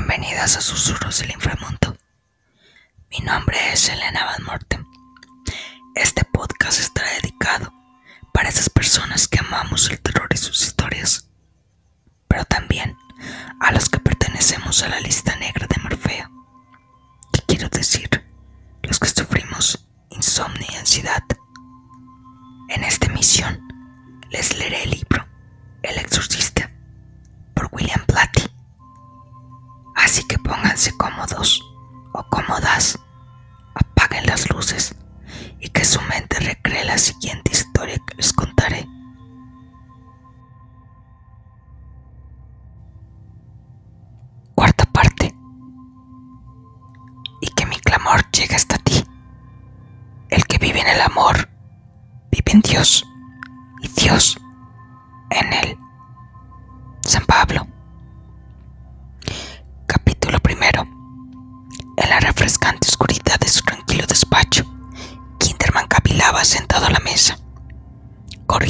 Bienvenidas a Susurros del Inframundo. Mi nombre es Elena Van Morten. Este podcast estará dedicado para esas personas que amamos el terror y sus historias, pero también a los que pertenecemos a la lista negra de Morfeo. ¿Qué quiero decir? Los que sufrimos insomnio y ansiedad. En esta emisión les leeré el libro El Exorcista cómodos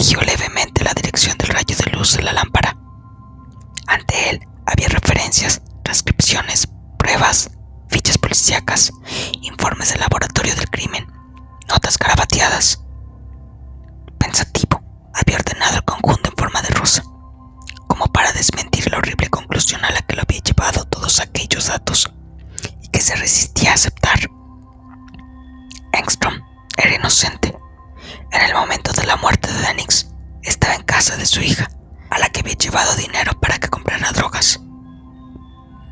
Corrigió levemente la dirección del rayo de luz de la lámpara. Ante él había referencias, transcripciones, pruebas, fichas policíacas, informes del laboratorio del crimen, notas garabateadas. Pensativo, había ordenado el conjunto en forma de rosa, como para desmentir la horrible conclusión a la que lo había llevado todos aquellos datos que se resistía a aceptar. Engstrom era inocente. En el momento de la muerte de Denix, estaba en casa de su hija, a la que había llevado dinero para que comprara drogas.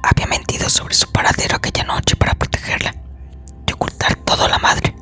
Había mentido sobre su paradero aquella noche para protegerla y ocultar todo a la madre,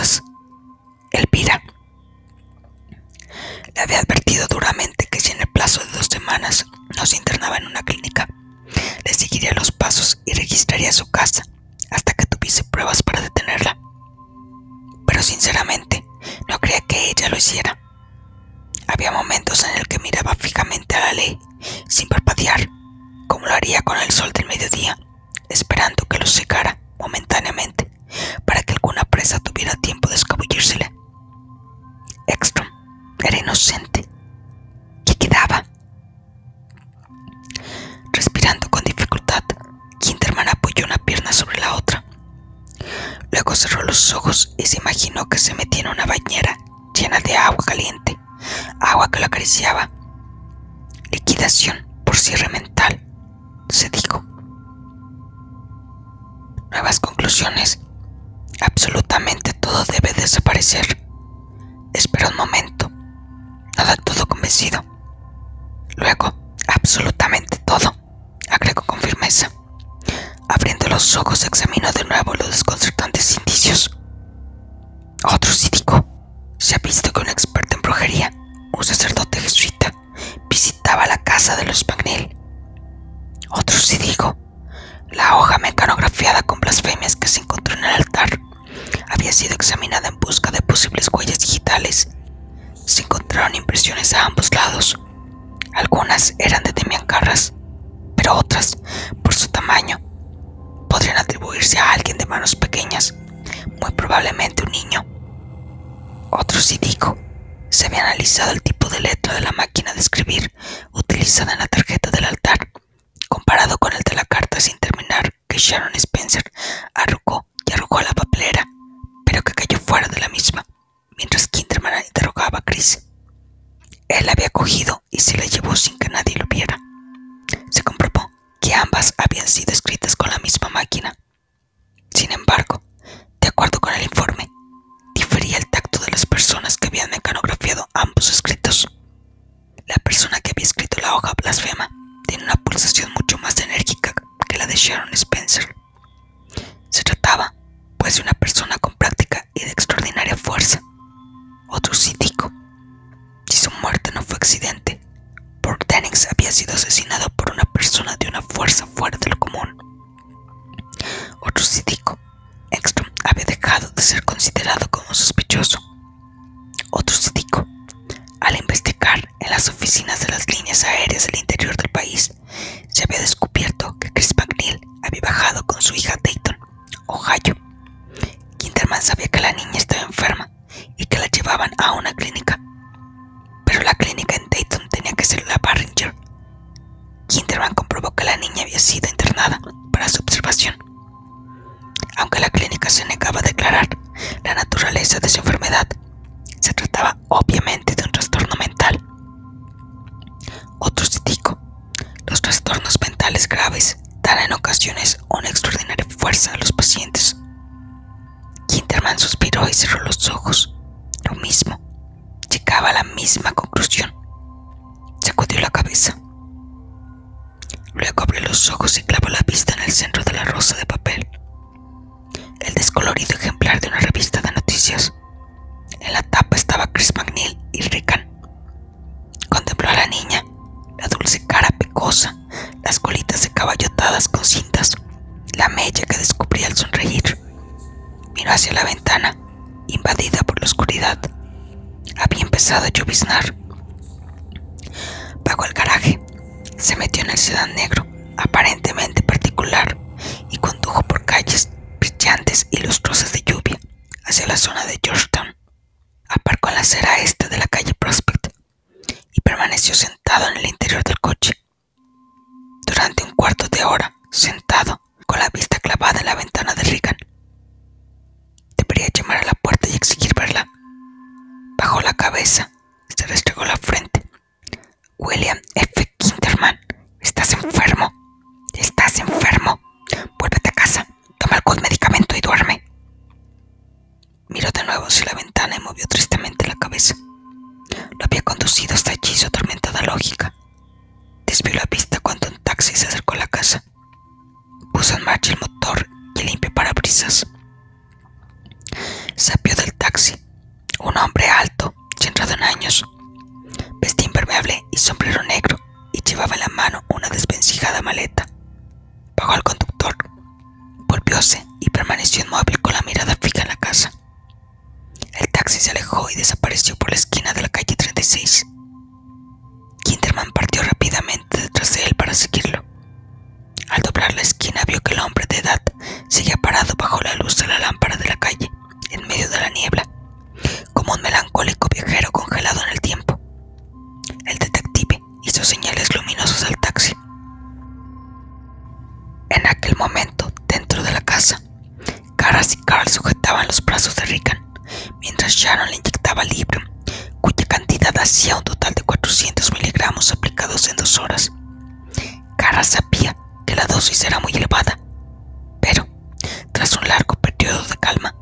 Rosas. Elvira. Le había advertido duramente que si en el plazo de dos semanas no se internaba en una clínica, le seguiría los pasos y registraría su casa hasta que tuviese pruebas para detenerla. Pero sinceramente, no creía que ella lo hiciera. Había momentos en el que miraba fijamente a la ley, sin parpadear, como lo haría con el sol del mediodía, esperando que lo secara los ojos y se imaginó que se metía en una bañera llena de agua caliente agua que lo acariciaba. Liquidación por cierre mental, se dijo. Nuevas conclusiones. Absolutamente todo debe desaparecer. Espera un momento. Nada todo convencido. Luego, absolutamente todo, agregó con firmeza. Abriendo los ojos, examinó de nuevo los desconcertantes analizado el tipo de letra de la máquina de escribir utilizada en la tarjeta del altar, comparado con el de la carta sin terminar que Sharon Spencer mucho más enérgica que la de Sharon Spencer. Se trataba, pues, de una persona con práctica y de extraordinaria fuerza. Otro cítico. Si su muerte no fue accidente, Port Dennings había sido asesinado por una persona de una fuerza fuera de lo común. Otro cítico. Ekstrom había dejado de ser considerado como sospechoso. Otro cítico. Al investigar en las oficinas de las líneas aéreas del interior del país, se había descubierto que Chris McNeil había bajado con su hija Dayton, Ohio. Sabía que la niña estaba enferma y que la llevaban a una clínica, pero la clínica en Dayton tenía que ser la Barringer. Kinderman comprobó que la niña había sido internada para su observación. Aunque la clínica se negaba a declarar la naturaleza de su enfermedad, se trataba obviamente de un trastorno mental. Otro crítico. Los trastornos mentales graves dan en ocasiones una extraordinaria fuerza a los pacientes. Kinderman suspiró y cerró los ojos. Lo mismo. Llegaba a la misma conclusión. Sacudió la cabeza. Luego abrió los ojos y clavó la vista en el centro de la rosa de papel. El descolorido ejemplar de una revista de noticias. En la tapa estaba Chris McNeil y Rickan. Contempló a la niña, la dulce cara pecosa, las colitas de caballo atadas con cintas, la mella que descubría al sonreír. Hacia la ventana, invadida por la oscuridad. Había empezado a lloviznar. Pagó el garaje, se metió en el sedán negro, aparentemente particular, y condujo por calles brillantes y lustrosas de lluvia hacia la zona de Georgetown aparcó en la acera este de la calle Prospect y permaneció sentado en el interior del coche. Durante un cuarto de hora, sentado, con la vista clavada en la ventana de Regan. Debería llamar a la puerta y exigir verla. Bajó la cabeza, se restregó la frente. William F. Kinderman, estás enfermo. Estás enfermo. Vuélvete a casa, toma algún medicamento y duerme. Miró de nuevo hacia la ventana y movió tristemente la cabeza. Lo había conducido hasta allí su atormentada lógica. Desvió la vista cuando un taxi se acercó a la casa. Puso en marcha el motor y limpio parabrisas. Sapió del taxi. Un hombre alto, centrado en años. Vestía impermeable y sombrero negro y llevaba en la mano una desvencijada maleta. Pagó al conductor. Volvióse y permaneció inmóvil con la mirada fija en la casa. El taxi se alejó y desapareció por la esquina de la calle 36. Kinderman partió rápidamente detrás de él para seguirlo. Al doblar la esquina vio que el hombre de edad seguía parado bajo la luz de la lámpara de hacía un total de 400 miligramos aplicados en dos horas. Cara sabía que la dosis era muy elevada, pero, tras un largo periodo de calma,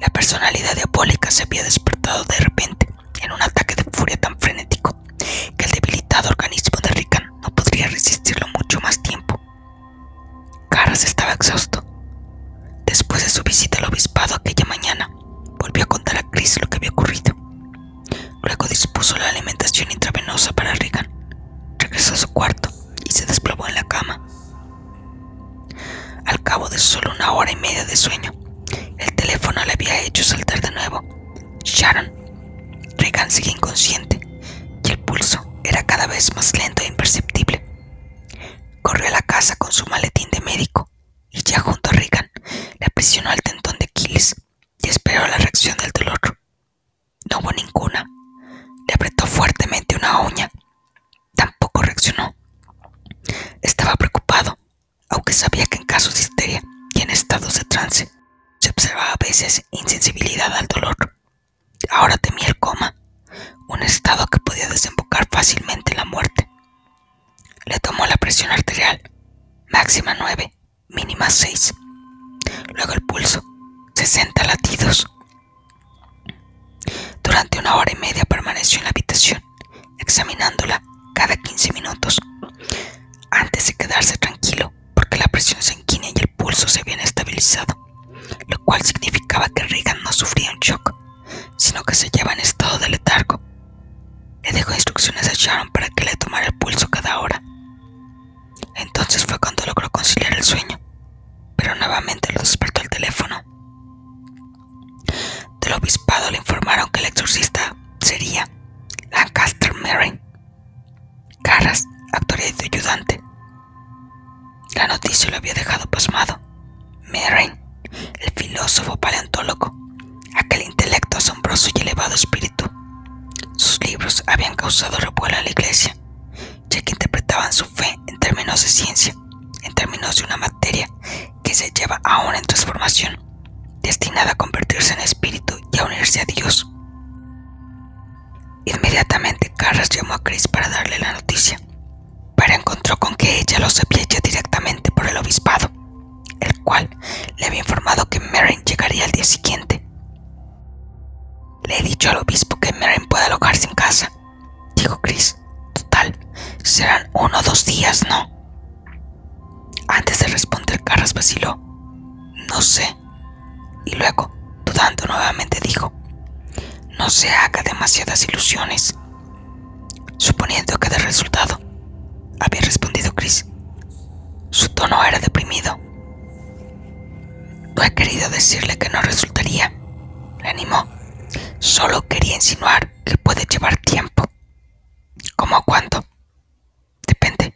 la personalidad diabólica se había despertado de repente en un ataque saltar de nuevo. Sharon. Regan seguía inconsciente y el pulso era cada vez más lento e imperceptible. Corrió a la casa con su maletín de médico y ya junto a Regan le presionó el tendón de Aquiles y esperó la reacción del dolor. No hubo ninguna. Le apretó fuertemente una uña. Tampoco reaccionó. Estaba preocupado, aunque sabía que en casos de histeria y en estados de trance insensibilidad al dolor. Ahora temía el coma, un estado que podía desembocar fácilmente en la muerte. Le tomó la presión arterial, máxima 9, mínima 6. Luego el pulso, 60 latidos. Durante una hora y media permaneció en la habitación, examinándola cada 15 minutos, antes de quedarse tranquilo, porque la presión sanguínea y el pulso se habían estabilizado, lo cual significaba que Regan no sufría un shock, sino que se lleva en estado de letargo. Le dejó instrucciones a Sharon para que le tomara el pulso cada hora. Destinada a convertirse en espíritu y a unirse a Dios. Inmediatamente Carras llamó a Chris para darle la noticia, pero encontró con que ella lo sabía ya directamente por el obispado, el cual le había informado que Merrin llegaría al día siguiente. Le he dicho al obispo que Merrin puede alojarse en casa, dijo Chris. Total, serán uno o dos días, ¿no? Antes de responder, Carras vaciló. No sé. Y luego, dudando nuevamente, dijo, no se haga demasiadas ilusiones. Suponiendo que de resultado, había respondido Chris. Su tono era deprimido. No he querido decirle que no resultaría, le animó. Solo quería insinuar que puede llevar tiempo. ¿Cómo cuánto? Depende.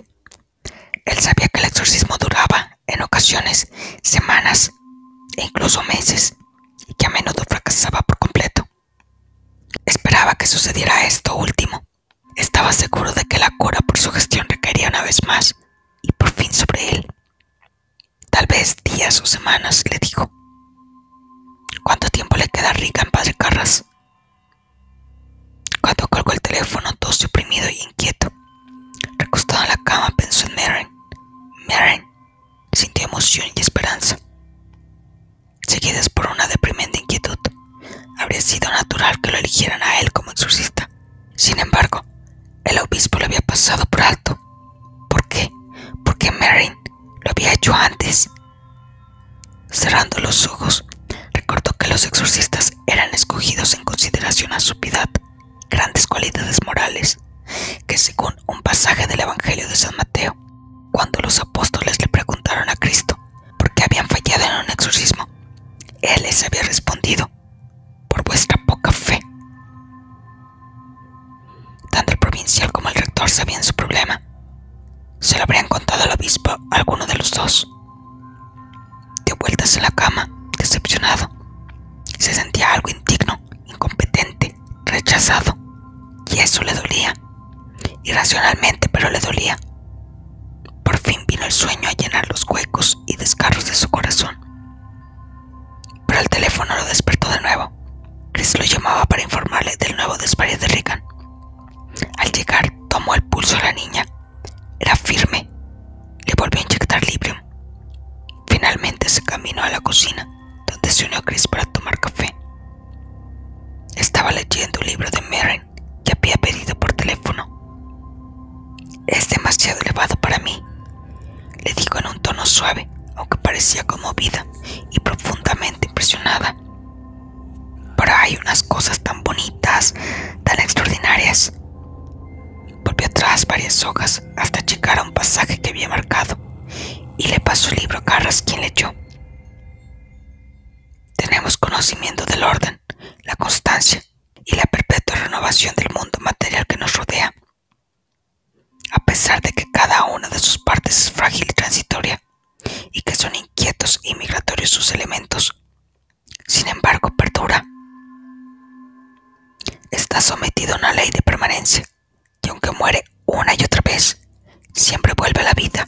Él sabía que el exorcismo duraba, en ocasiones, semanas e incluso meses, y que a menudo fracasaba por completo. Esperaba que sucediera esto último. Estaba seguro de que la cura por su gestión requería una vez más, y por fin sobre él. Tal vez días o semanas, le dijo. ¿Cuánto tiempo le queda Rica Padre Carras? Cuando colgó el teléfono, todo suprimido y inquieto. Recostado en la cama, pensó en Maren. Maren sintió emoción y esperanza, seguidas por una deprimente inquietud. Habría sido natural que lo eligieran a él como exorcista. Sin embargo, el obispo lo había pasado por alto. ¿Por qué? Porque Marin lo había hecho antes. Cerrando los ojos, recordó que los exorcistas eran escogidos en consideración a su piedad, grandes cualidades morales, que según un pasaje del Evangelio de San Mateo, cuando los apóstoles él les había respondido, por vuestra poca fe. Tanto el provincial como el rector sabían su problema. Se lo habrían contado al obispo alguno de los dos. Dio vueltas en la cama, decepcionado. Se sentía algo indigno, incompetente, rechazado. Y eso le dolía. Irracionalmente, pero le dolía. Nuevo desvarío de Regan. Al llegar, tomó el pulso a la niña. Era firme. Le volvió a inyectar Librium. Finalmente se caminó a la cocina, donde se unió a Chris para tomar café. Estaba leyendo un libro de Maren que había pedido por teléfono. Es demasiado elevado para mí, le dijo en un tono suave, aunque parecía conmovida y profundamente impresionada. Pero hay unas cosas tan bonitas, tan extraordinarias. Volvió atrás varias hojas hasta llegar a un pasaje que había marcado y le pasó el libro a Carras quien leyó. Tenemos conocimiento del orden, la constancia y la perpetua renovación del mundo material que nos rodea. A pesar de que cada una de sus partes es frágil y transitoria, y que son inquietos y migratorios sus elementos, sin embargo perdura. Sometido a una ley de permanencia, y aunque muere una y otra vez, siempre vuelve a la vida.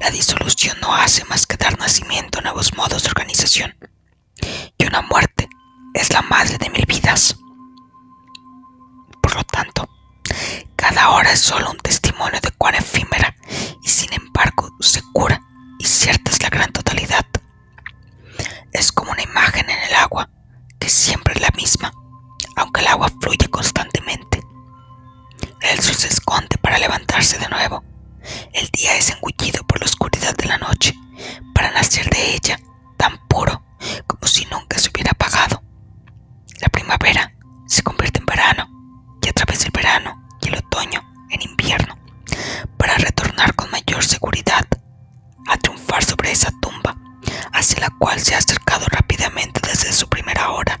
La disolución no hace más que dar nacimiento a nuevos modos de organización, y una muerte es la madre de mil vidas. Por lo tanto, cada hora es solo un testimonio de cuán efímera y sin embargo segura y cierta es la gran totalidad. Es como una imagen en el agua, que siempre es la misma, aunque el agua fluye constantemente. El sol se esconde para levantarse de nuevo. El día es engullido por la oscuridad de la noche, para nacer de ella tan puro como si nunca se hubiera apagado. La primavera se convierte en verano, y a través del verano y el otoño en invierno, para retornar con mayor seguridad a triunfar sobre esa tumba, hacia la cual se ha acercado rápidamente desde su primera hora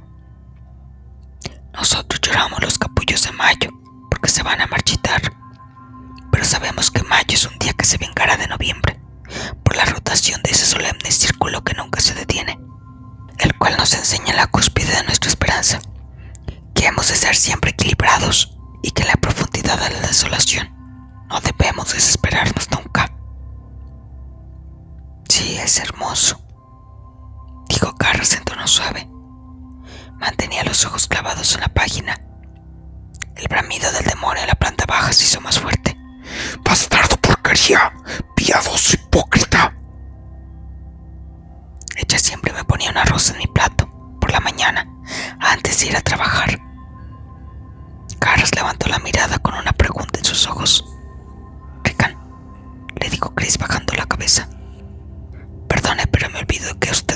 nosotros lloramos los capullos de mayo porque se van a marchitar, pero sabemos que mayo es un día que se vengará de noviembre por la rotación de ese solemne círculo que nunca se detiene, el cual nos enseña la cúspide de nuestra esperanza, que hemos de ser siempre equilibrados y que en la profundidad de la desolación no debemos desesperarnos nunca. Sí, es hermoso, dijo Carras en tono suave. Mantenía los ojos clavados en la página. El bramido del demonio en la planta baja se hizo más fuerte. ¡Bastardo porquería! ¡Piadoso hipócrita! Ella siempre me ponía una rosa en mi plato por la mañana antes de ir a trabajar. Carras levantó la mirada con una pregunta en sus ojos. Rican, le dijo Chris bajando la cabeza. Perdone, pero me olvido que usted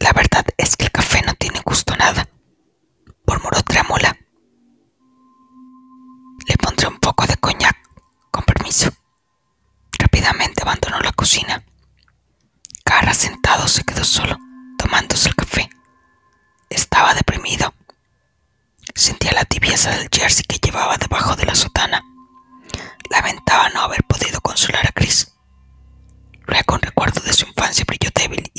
La verdad es que el café no tiene gusto a nada, murmuró trémula. Le pondré un poco de coñac, con permiso. Rápidamente abandonó la cocina. Carras sentado se quedó solo, tomándose el café. Estaba deprimido. Sentía la tibieza del jersey que llevaba debajo de la sotana. Lamentaba no haber podido consolar a Chris. Luego un recuerdo de su infancia brilló débil